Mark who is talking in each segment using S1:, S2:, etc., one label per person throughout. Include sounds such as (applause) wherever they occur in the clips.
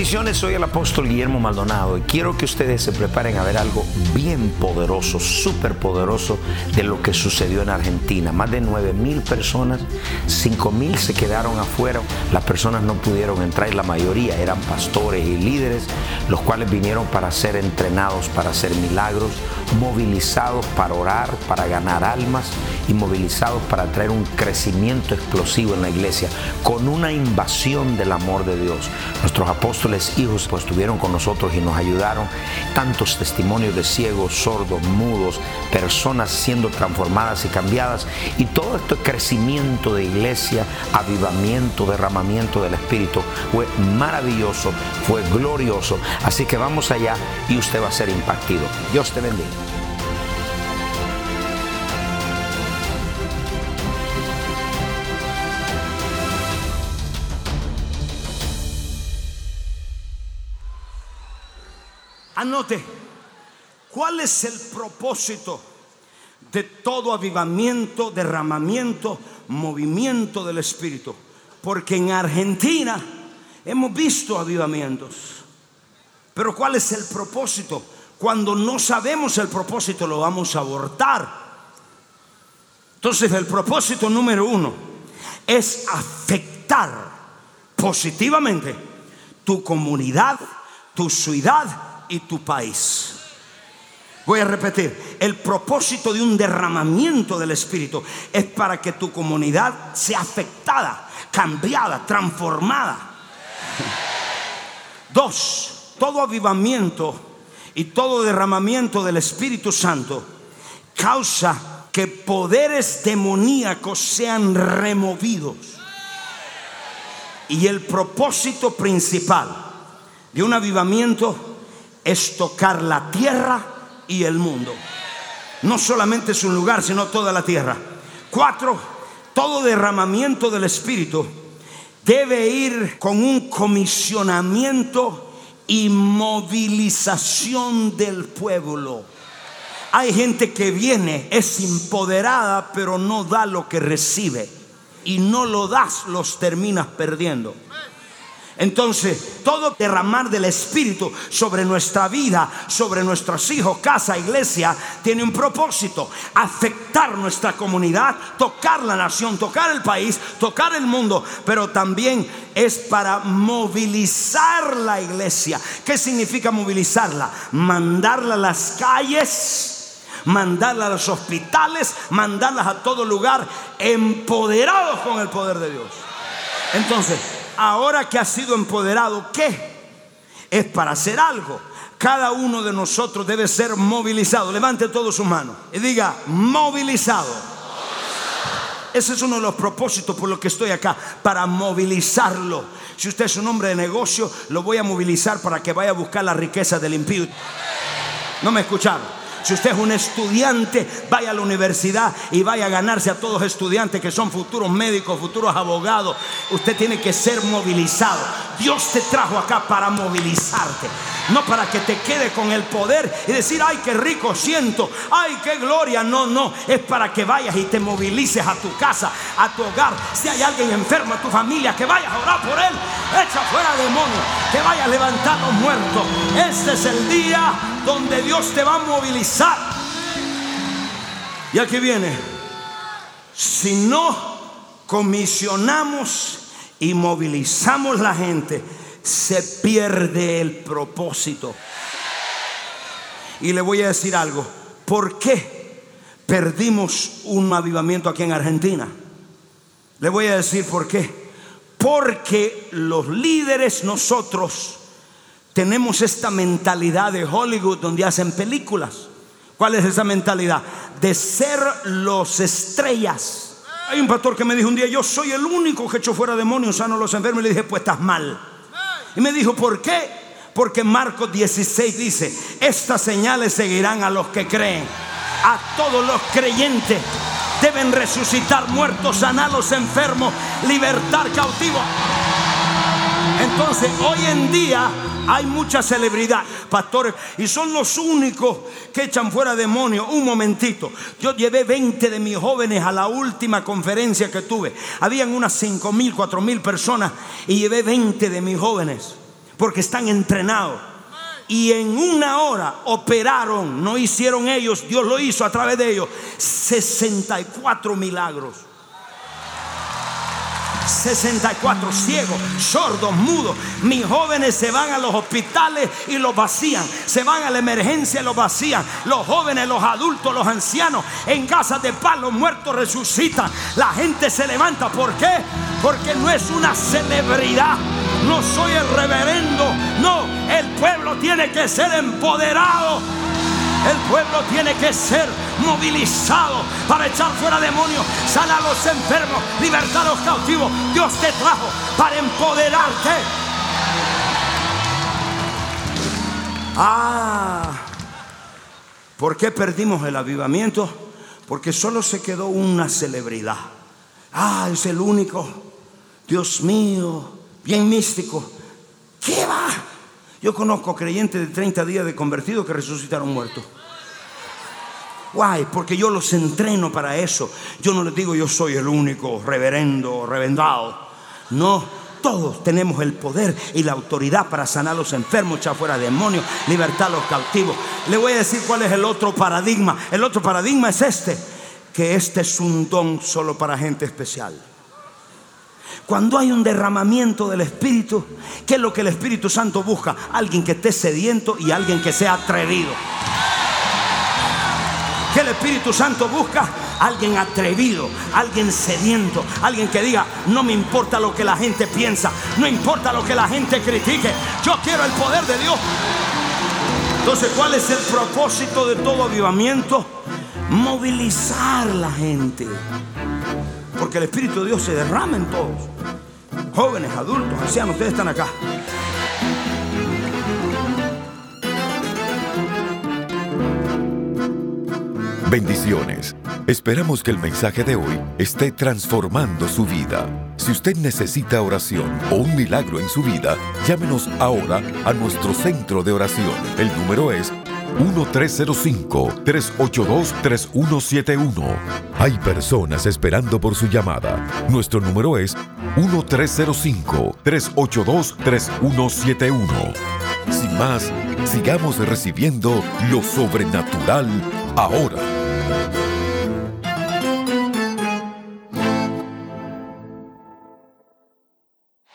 S1: Bendiciones, soy el apóstol Guillermo Maldonado y quiero que ustedes se preparen a ver algo bien poderoso, súper poderoso de lo que sucedió en Argentina. Más de 9 mil personas, 5 mil se quedaron afuera, las personas no pudieron entrar y la mayoría eran pastores y líderes, los cuales vinieron para ser entrenados, para hacer milagros, movilizados para orar, para ganar almas y movilizados para traer un crecimiento explosivo en la iglesia con una invasión del amor de Dios. Nuestros apóstoles hijos pues estuvieron con nosotros y nos ayudaron. Tantos testimonios de ciegos, sordos, mudos, personas siendo transformadas y cambiadas. Y todo este crecimiento de iglesia, avivamiento, derramamiento del Espíritu fue maravilloso, fue glorioso. Así que vamos allá y usted va a ser impactado. Dios te bendiga.
S2: Anote, ¿cuál es el propósito de todo avivamiento, derramamiento, movimiento del Espíritu? Porque en Argentina hemos visto avivamientos. Pero ¿cuál es el propósito? Cuando no sabemos el propósito lo vamos a abortar. Entonces el propósito número uno es afectar positivamente tu comunidad, tu ciudad y tu país. Voy a repetir, el propósito de un derramamiento del Espíritu es para que tu comunidad sea afectada, cambiada, transformada. (laughs) Dos, todo avivamiento y todo derramamiento del Espíritu Santo causa que poderes demoníacos sean removidos. Y el propósito principal de un avivamiento es tocar la tierra y el mundo. No solamente es un lugar, sino toda la tierra. Cuatro, todo derramamiento del Espíritu debe ir con un comisionamiento y movilización del pueblo. Hay gente que viene, es empoderada, pero no da lo que recibe. Y no lo das, los terminas perdiendo. Entonces, todo derramar del Espíritu sobre nuestra vida, sobre nuestros hijos, casa, iglesia, tiene un propósito. Afectar nuestra comunidad, tocar la nación, tocar el país, tocar el mundo, pero también es para movilizar la iglesia. ¿Qué significa movilizarla? Mandarla a las calles, mandarla a los hospitales, mandarlas a todo lugar, empoderados con el poder de Dios. Entonces, ahora que ha sido empoderado, ¿qué? Es para hacer algo. Cada uno de nosotros debe ser movilizado. Levante todos sus manos y diga, movilizado. Ese es uno de los propósitos por los que estoy acá, para movilizarlo. Si usted es un hombre de negocio, lo voy a movilizar para que vaya a buscar la riqueza del impío. No me escucharon. Si usted es un estudiante, vaya a la universidad y vaya a ganarse a todos estudiantes que son futuros médicos, futuros abogados. Usted tiene que ser movilizado. Dios te trajo acá para movilizarte. No para que te quede con el poder y decir, ay, qué rico siento, ay, qué gloria. No, no, es para que vayas y te movilices a tu casa, a tu hogar. Si hay alguien enfermo en tu familia, que vayas a orar por él. Echa fuera demonios, que vayas a levantar los muertos. Este es el día donde Dios te va a movilizar. Y aquí viene, si no comisionamos y movilizamos la gente, se pierde el propósito. Y le voy a decir algo, ¿por qué perdimos un avivamiento aquí en Argentina? Le voy a decir por qué. Porque los líderes nosotros tenemos esta mentalidad de Hollywood donde hacen películas. ¿Cuál es esa mentalidad? De ser los estrellas. Hay un pastor que me dijo un día, yo soy el único que echo fuera demonios, sano los enfermos. Y le dije, pues estás mal. Y me dijo, ¿por qué? Porque Marcos 16 dice, estas señales seguirán a los que creen, a todos los creyentes. Deben resucitar muertos, sanar los enfermos, libertar cautivos. Entonces, hoy en día hay mucha celebridad, pastores, y son los únicos que echan fuera demonios. Un momentito, yo llevé 20 de mis jóvenes a la última conferencia que tuve. Habían unas 5 mil, 4 mil personas y llevé 20 de mis jóvenes porque están entrenados. Y en una hora operaron, no hicieron ellos, Dios lo hizo a través de ellos, 64 milagros. 64 ciegos, sordos, mudos. Mis jóvenes se van a los hospitales y los vacían. Se van a la emergencia y los vacían. Los jóvenes, los adultos, los ancianos en casas de paz, los muertos resucitan. La gente se levanta. ¿Por qué? Porque no es una celebridad. No soy el reverendo. No, el pueblo tiene que ser empoderado. El pueblo tiene que ser movilizado para echar fuera demonios, sanar a los enfermos, libertar a los cautivos. Dios te trajo para empoderarte. Ah, ¿por qué perdimos el avivamiento? Porque solo se quedó una celebridad. Ah, es el único. Dios mío, bien místico. ¿Qué va? Yo conozco creyentes de 30 días de convertido que resucitaron muertos. Why? Porque yo los entreno para eso. Yo no les digo yo soy el único reverendo, revendado. No, todos tenemos el poder y la autoridad para sanar a los enfermos, echar fuera demonios, libertar a los cautivos. Le voy a decir cuál es el otro paradigma. El otro paradigma es este, que este es un don solo para gente especial. Cuando hay un derramamiento del Espíritu, ¿qué es lo que el Espíritu Santo busca? Alguien que esté sediento y alguien que sea atrevido. ¿Qué el Espíritu Santo busca? Alguien atrevido, alguien sediento, alguien que diga, no me importa lo que la gente piensa, no importa lo que la gente critique, yo quiero el poder de Dios. Entonces, ¿cuál es el propósito de todo avivamiento? Movilizar la gente. Porque el Espíritu de Dios se derrama en todos. Jóvenes, adultos, ancianos, ustedes están acá.
S3: Bendiciones. Esperamos que el mensaje de hoy esté transformando su vida. Si usted necesita oración o un milagro en su vida, llámenos ahora a nuestro centro de oración. El número es 1-305-382-3171. Hay personas esperando por su llamada. Nuestro número es 1-305-382-3171. Sin más, sigamos recibiendo lo sobrenatural ahora.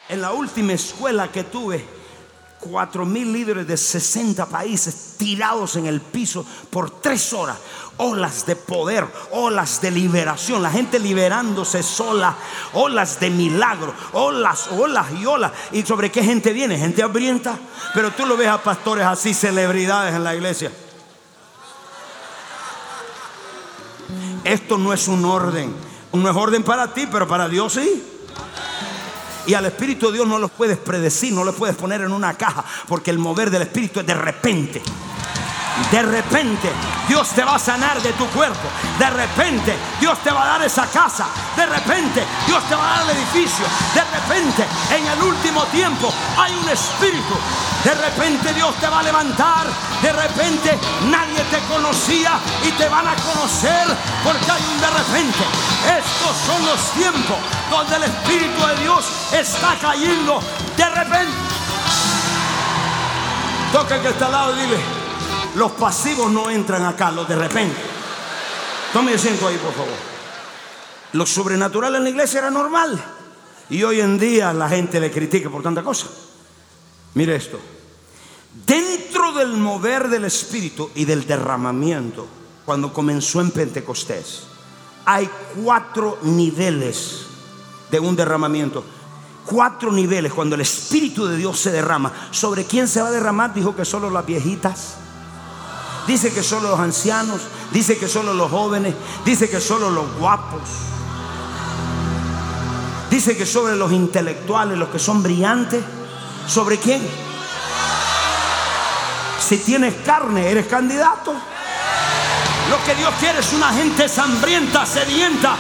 S2: En la última escuela que tuve, cuatro mil líderes de 60 países tirados en el piso por tres horas. Olas de poder, olas de liberación, la gente liberándose sola, olas de milagro, olas, olas y olas. ¿Y sobre qué gente viene? Gente hambrienta. Pero tú lo ves a pastores así, celebridades en la iglesia. Esto no es un orden. No es orden para ti, pero para Dios sí. Y al Espíritu de Dios no los puedes predecir, no los puedes poner en una caja, porque el mover del Espíritu es de repente. De repente Dios te va a sanar de tu cuerpo. De repente Dios te va a dar esa casa. De repente Dios te va a dar el edificio. De repente en el último tiempo hay un espíritu. De repente Dios te va a levantar. De repente nadie te conocía y te van a conocer porque hay un de repente. Estos son los tiempos donde el Espíritu de Dios está cayendo de repente. Toca que está al lado y dile, los pasivos no entran acá, los de repente. Tome asiento ahí, por favor. Lo sobrenatural en la iglesia era normal. Y hoy en día la gente le critica por tanta cosa. Mire esto. Dentro del mover del Espíritu y del derramamiento, cuando comenzó en Pentecostés, hay cuatro niveles de un derramamiento. Cuatro niveles cuando el Espíritu de Dios se derrama. ¿Sobre quién se va a derramar? Dijo que solo las viejitas. Dice que solo los ancianos. Dice que solo los jóvenes. Dice que solo los guapos. Dice que sobre los intelectuales, los que son brillantes. ¿Sobre quién? Si tienes carne, eres candidato. Lo que Dios quiere es una gente hambrienta, sedienta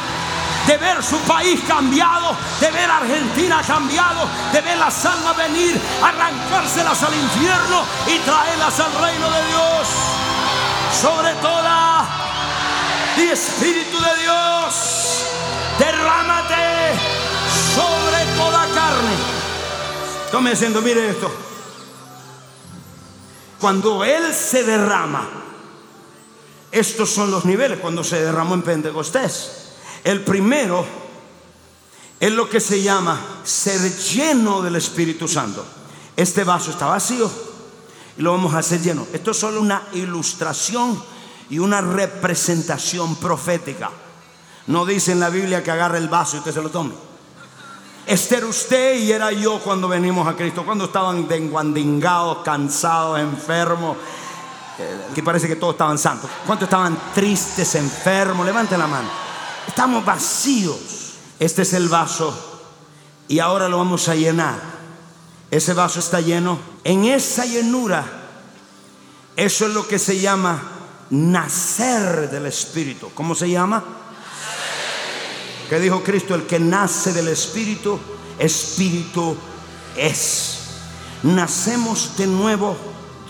S2: de ver su país cambiado, de ver Argentina cambiado, de ver las almas venir, arrancárselas al infierno y traerlas al reino de Dios. Sobre toda, y Espíritu de Dios, derrámate sobre toda carne. Tome diciendo, mire esto. Cuando Él se derrama, estos son los niveles cuando se derramó en Pentecostés. El primero es lo que se llama ser lleno del Espíritu Santo. Este vaso está vacío y lo vamos a hacer lleno. Esto es solo una ilustración y una representación profética. No dice en la Biblia que agarre el vaso y usted se lo tome. Este era usted y era yo cuando venimos a Cristo, cuando estaban denguandingados, cansados, enfermos. Aquí parece que todos estaban santos. ¿Cuántos estaban tristes, enfermos? Levanten la mano. Estamos vacíos. Este es el vaso y ahora lo vamos a llenar. Ese vaso está lleno. En esa llenura, eso es lo que se llama nacer del Espíritu. ¿Cómo se llama? Que dijo Cristo, el que nace del Espíritu, Espíritu es. Nacemos de nuevo,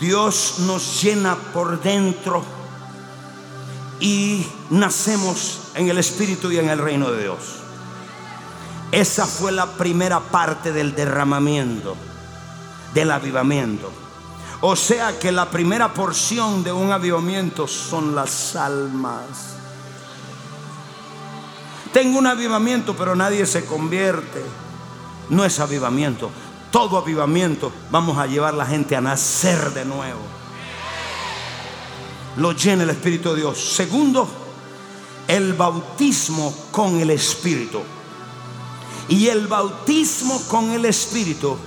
S2: Dios nos llena por dentro y nacemos en el Espíritu y en el reino de Dios. Esa fue la primera parte del derramamiento, del avivamiento. O sea que la primera porción de un avivamiento son las almas. Tengo un avivamiento, pero nadie se convierte. No es avivamiento. Todo avivamiento vamos a llevar a la gente a nacer de nuevo. Lo llena el Espíritu de Dios. Segundo, el bautismo con el Espíritu. Y el bautismo con el Espíritu,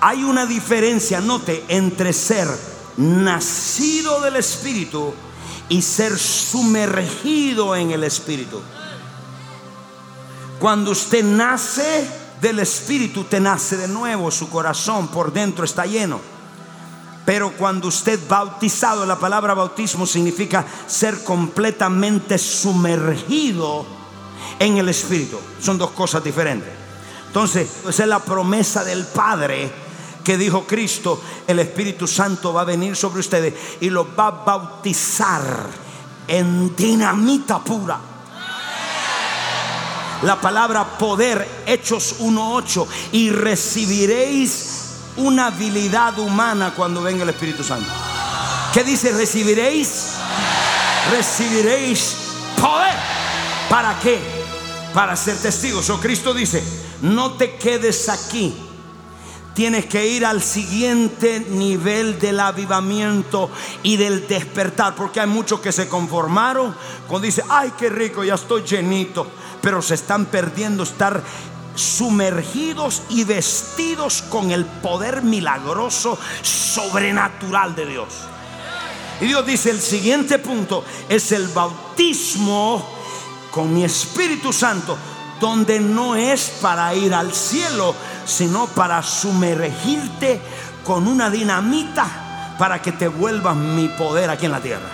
S2: hay una diferencia, note, entre ser nacido del Espíritu y ser sumergido en el Espíritu. Cuando usted nace del Espíritu, te nace de nuevo, su corazón por dentro está lleno. Pero cuando usted bautizado, la palabra bautismo significa ser completamente sumergido en el Espíritu. Son dos cosas diferentes. Entonces, esa es la promesa del Padre que dijo Cristo, el Espíritu Santo va a venir sobre ustedes y los va a bautizar en dinamita pura. La palabra poder, Hechos 1.8, y recibiréis una habilidad humana cuando venga el Espíritu Santo. ¿Qué dice? Recibiréis, recibiréis poder. ¿Para qué? Para ser testigos. O Cristo dice, no te quedes aquí. Tienes que ir al siguiente nivel del avivamiento y del despertar. Porque hay muchos que se conformaron cuando dice, ay, qué rico, ya estoy llenito. Pero se están perdiendo estar sumergidos y vestidos con el poder milagroso, sobrenatural de Dios. Y Dios dice, el siguiente punto es el bautismo con mi Espíritu Santo, donde no es para ir al cielo, sino para sumergirte con una dinamita para que te vuelvas mi poder aquí en la tierra.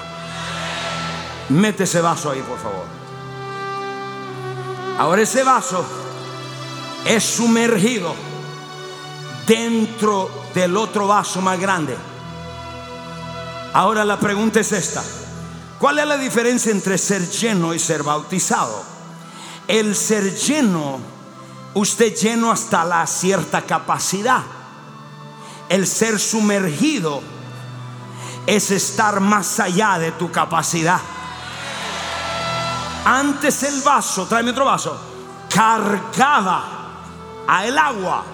S2: Mete ese vaso ahí, por favor. Ahora ese vaso es sumergido dentro del otro vaso más grande. Ahora la pregunta es esta. ¿Cuál es la diferencia entre ser lleno y ser bautizado? El ser lleno, usted lleno hasta la cierta capacidad. El ser sumergido es estar más allá de tu capacidad. Antes el vaso, tráeme otro vaso, cargaba a el agua.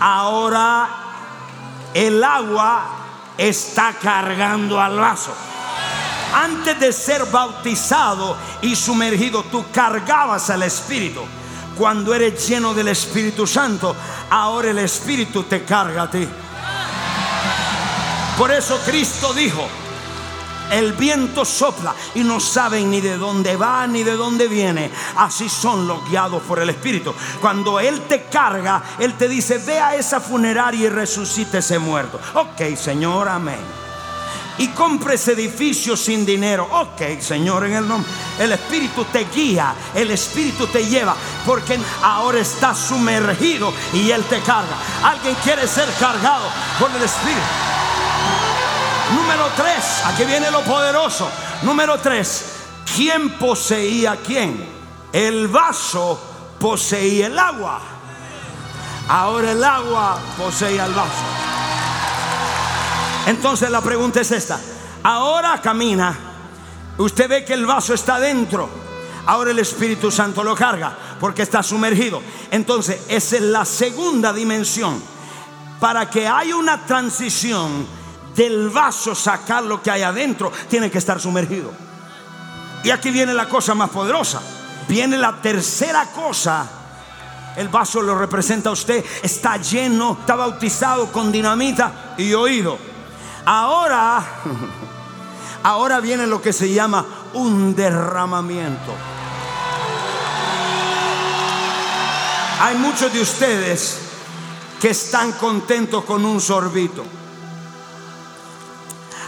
S2: Ahora el agua está cargando al vaso. Antes de ser bautizado y sumergido, tú cargabas al Espíritu. Cuando eres lleno del Espíritu Santo, ahora el Espíritu te carga a ti. Por eso Cristo dijo, el viento sopla y no saben ni de dónde va ni de dónde viene. Así son los guiados por el Espíritu. Cuando Él te carga, Él te dice, ve a esa funeraria y resucite ese muerto. Ok, Señor, amén. Y compres edificios sin dinero. Ok, Señor, en el nombre. El Espíritu te guía, el Espíritu te lleva, porque ahora está sumergido y Él te carga. Alguien quiere ser cargado por el Espíritu. Número tres, aquí viene lo poderoso. Número tres, ¿quién poseía quién? El vaso poseía el agua. Ahora el agua poseía el vaso. Entonces la pregunta es esta. Ahora camina. Usted ve que el vaso está dentro. Ahora el Espíritu Santo lo carga porque está sumergido. Entonces esa es la segunda dimensión. Para que haya una transición del vaso, sacar lo que hay adentro, tiene que estar sumergido. Y aquí viene la cosa más poderosa. Viene la tercera cosa. El vaso lo representa a usted. Está lleno, está bautizado con dinamita y oído. Ahora, ahora viene lo que se llama un derramamiento. Hay muchos de ustedes que están contentos con un sorbito.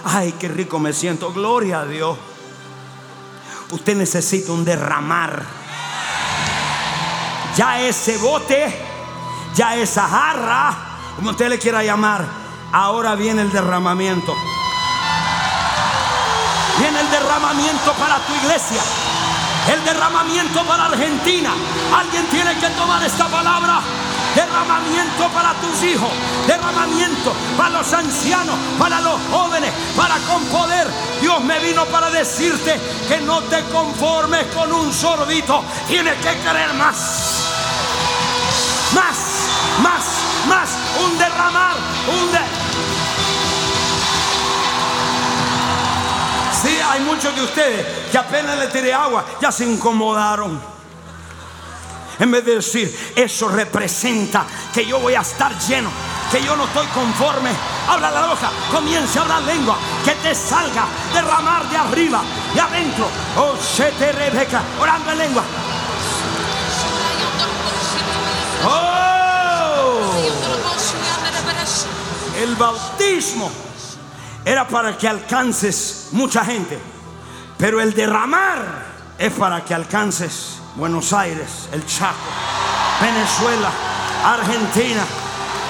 S2: Ay, qué rico me siento. Gloria a Dios. Usted necesita un derramar. Ya ese bote, ya esa jarra, como usted le quiera llamar, Ahora viene el derramamiento. Viene el derramamiento para tu iglesia. El derramamiento para Argentina. Alguien tiene que tomar esta palabra. Derramamiento para tus hijos. Derramamiento para los ancianos, para los jóvenes, para con poder. Dios me vino para decirte que no te conformes con un sorbito. Tienes que querer más. Más, más, más. Un derramar, un derramar hay muchos de ustedes que apenas le tiré agua, ya se incomodaron. En vez de decir, eso representa que yo voy a estar lleno, que yo no estoy conforme. Habla la boca, comience a hablar lengua, que te salga, derramar de arriba, de adentro. Oh, se te rebeca, orando en lengua. Oh, el bautismo era para que alcances mucha gente. Pero el derramar es para que alcances Buenos Aires, el Chaco, Venezuela, Argentina.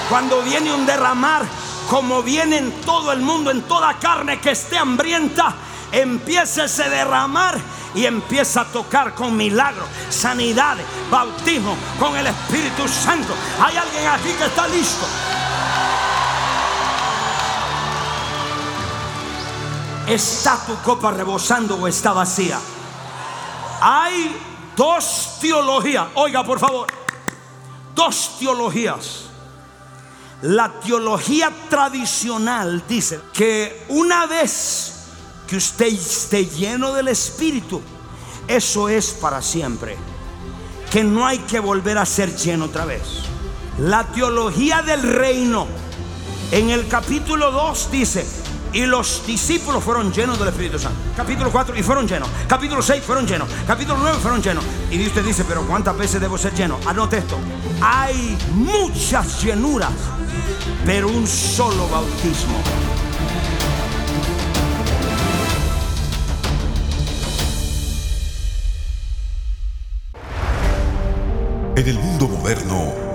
S2: Cuando viene un derramar, como viene en todo el mundo, en toda carne que esté hambrienta, empieza ese derramar y empieza a tocar con milagros, sanidades, bautismo con el Espíritu Santo. Hay alguien aquí que está listo. ¿Está tu copa rebosando o está vacía? Hay dos teologías. Oiga, por favor. Dos teologías. La teología tradicional dice que una vez que usted esté lleno del Espíritu, eso es para siempre. Que no hay que volver a ser lleno otra vez. La teología del reino en el capítulo 2 dice, y los discípulos fueron llenos del Espíritu Santo. Capítulo 4 y fueron llenos. Capítulo 6 fueron llenos. Capítulo 9 fueron llenos. Y usted dice, pero ¿cuántas veces debo ser lleno? Anote esto. Hay muchas llenuras, pero un solo bautismo.
S3: En el mundo moderno,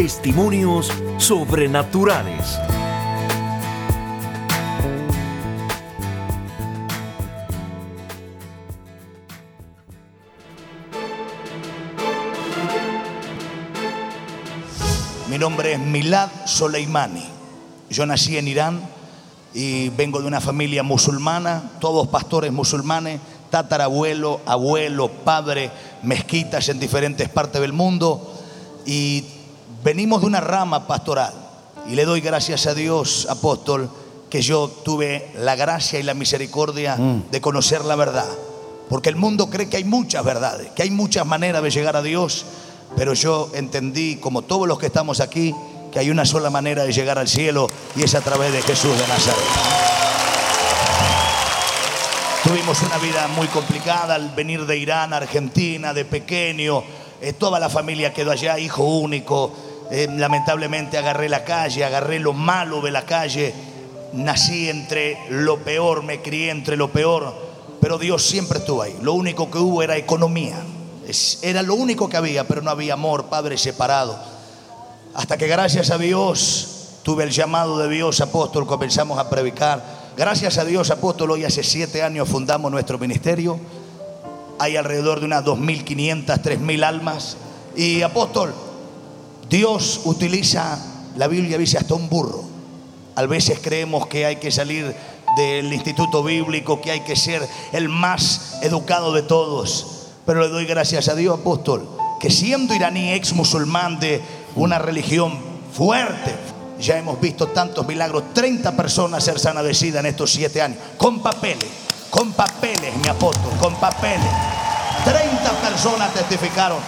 S4: testimonios sobrenaturales.
S5: Mi nombre es Milad Soleimani. Yo nací en Irán y vengo de una familia musulmana, todos pastores musulmanes, tatarabuelo, abuelo, padre, mezquitas en diferentes partes del mundo y venimos de una rama pastoral. Y le doy gracias a Dios, apóstol, que yo tuve la gracia y la misericordia de conocer la verdad. Porque el mundo cree que hay muchas verdades, que hay muchas maneras de llegar a Dios, pero yo entendí, como todos los que estamos aquí, que hay una sola manera de llegar al cielo y es a través de Jesús de Nazaret. Tuvimos una vida muy complicada al venir de Irán a Argentina, de pequeño. Eh, toda la familia quedó allá, hijo único. Eh, lamentablemente agarré la calle, agarré lo malo de la calle. Nací entre lo peor, me crié entre lo peor. Pero Dios siempre estuvo ahí. Lo único que hubo era economía. Era lo único que había, pero no había amor, padre separado. Hasta que gracias a Dios tuve el llamado de Dios, apóstol, comenzamos a predicar. Gracias a Dios, apóstol, hoy hace siete años fundamos nuestro ministerio. Hay alrededor de unas 2.500, 3.000 almas. Y apóstol, Dios utiliza, la Biblia dice, hasta un burro. A veces creemos que hay que salir del instituto bíblico, que hay que ser el más educado de todos. Pero le doy gracias a Dios, apóstol, que siendo iraní ex musulmán de una religión fuerte, ya hemos visto tantos milagros, 30 personas ser sanadecidas en estos siete años, con papeles, con papeles, mi apóstol, con papeles. 30 personas testificaron,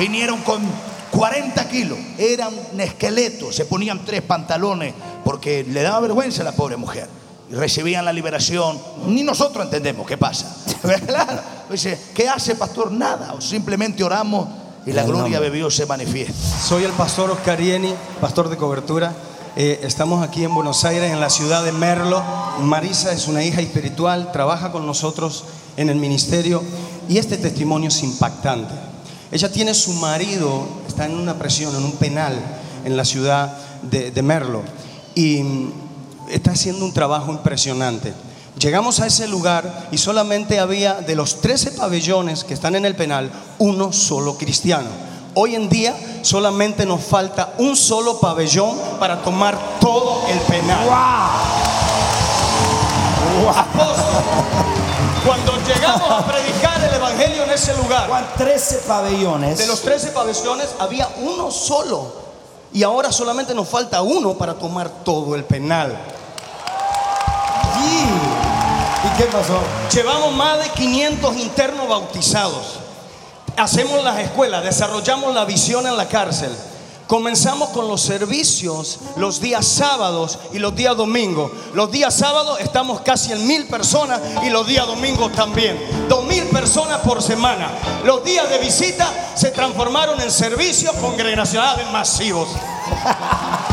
S5: vinieron con 40 kilos, eran un esqueleto, se ponían tres pantalones porque le daba vergüenza a la pobre mujer. Y recibían la liberación, ni nosotros entendemos qué pasa. (laughs) Claro. Dice, ¿qué hace pastor? Nada, simplemente oramos y la gloria de Dios se manifiesta.
S6: Soy el pastor Oscar Ieni, pastor de cobertura. Eh, estamos aquí en Buenos Aires, en la ciudad de Merlo. Marisa es una hija espiritual, trabaja con nosotros en el ministerio y este testimonio es impactante. Ella tiene su marido, está en una presión, en un penal en la ciudad de, de Merlo y mm, está haciendo un trabajo impresionante. Llegamos a ese lugar y solamente había de los 13 pabellones que están en el penal, uno solo cristiano. Hoy en día solamente nos falta un solo pabellón para tomar todo el penal. Apóstol, Cuando llegamos a predicar el evangelio en ese lugar,
S2: Juan 13 pabellones.
S6: de los 13 pabellones había uno solo. Y ahora solamente nos falta uno para tomar todo el penal.
S2: ¿Y, ¿Y qué pasó?
S6: Llevamos más de 500 internos bautizados. Hacemos las escuelas, desarrollamos la visión en la cárcel. Comenzamos con los servicios los días sábados y los días domingos. Los días sábados estamos casi en mil personas y los días domingos también. Dos mil personas por semana. Los días de visita se transformaron en servicios congregacionales masivos. (laughs)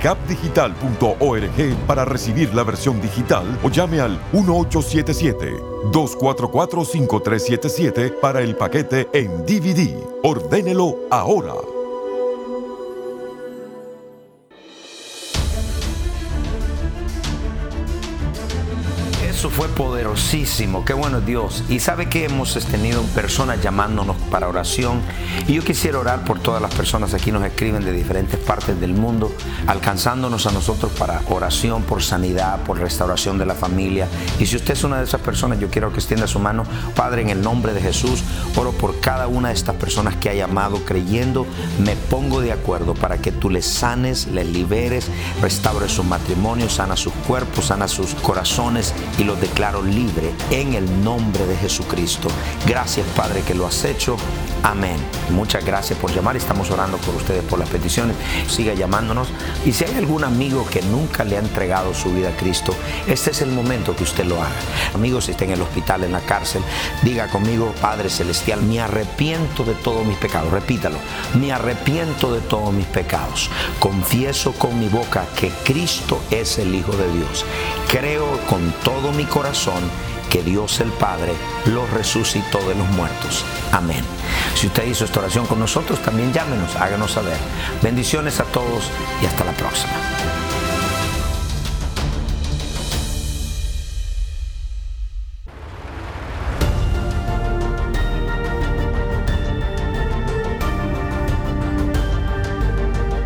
S3: capdigital.org para recibir la versión digital o llame al 1877-244-5377 para el paquete en DVD. Ordénelo ahora.
S1: Eso fue poderosísimo, qué bueno Dios. Y sabe que hemos tenido personas llamándonos para oración. Y yo quisiera orar por todas las personas aquí nos escriben de diferentes partes del mundo, alcanzándonos a nosotros para oración, por sanidad, por restauración de la familia. Y si usted es una de esas personas, yo quiero que extienda su mano, Padre, en el nombre de Jesús, oro por cada una de estas personas que ha llamado creyendo, me pongo de acuerdo para que tú les sanes, les liberes, restaures su matrimonio, sana sus cuerpos, sana sus corazones y los declaro libre en el nombre de Jesucristo. Gracias Padre que lo has hecho. Amén. Muchas gracias por llamar. Estamos orando por ustedes, por las peticiones. Siga llamándonos. Y si hay algún amigo que nunca le ha entregado su vida a Cristo, este es el momento que usted lo haga. Amigos, si está en el hospital, en la cárcel, diga conmigo, Padre Celestial, me arrepiento de todos mis pecados. Repítalo. Me arrepiento de todos mis pecados. Confieso con mi boca que Cristo es el Hijo de Dios. Creo con todo mi corazón que Dios el Padre lo resucitó de los muertos. Amén. Si usted hizo esta oración con nosotros, también llámenos, háganos saber. Bendiciones a todos y hasta la próxima.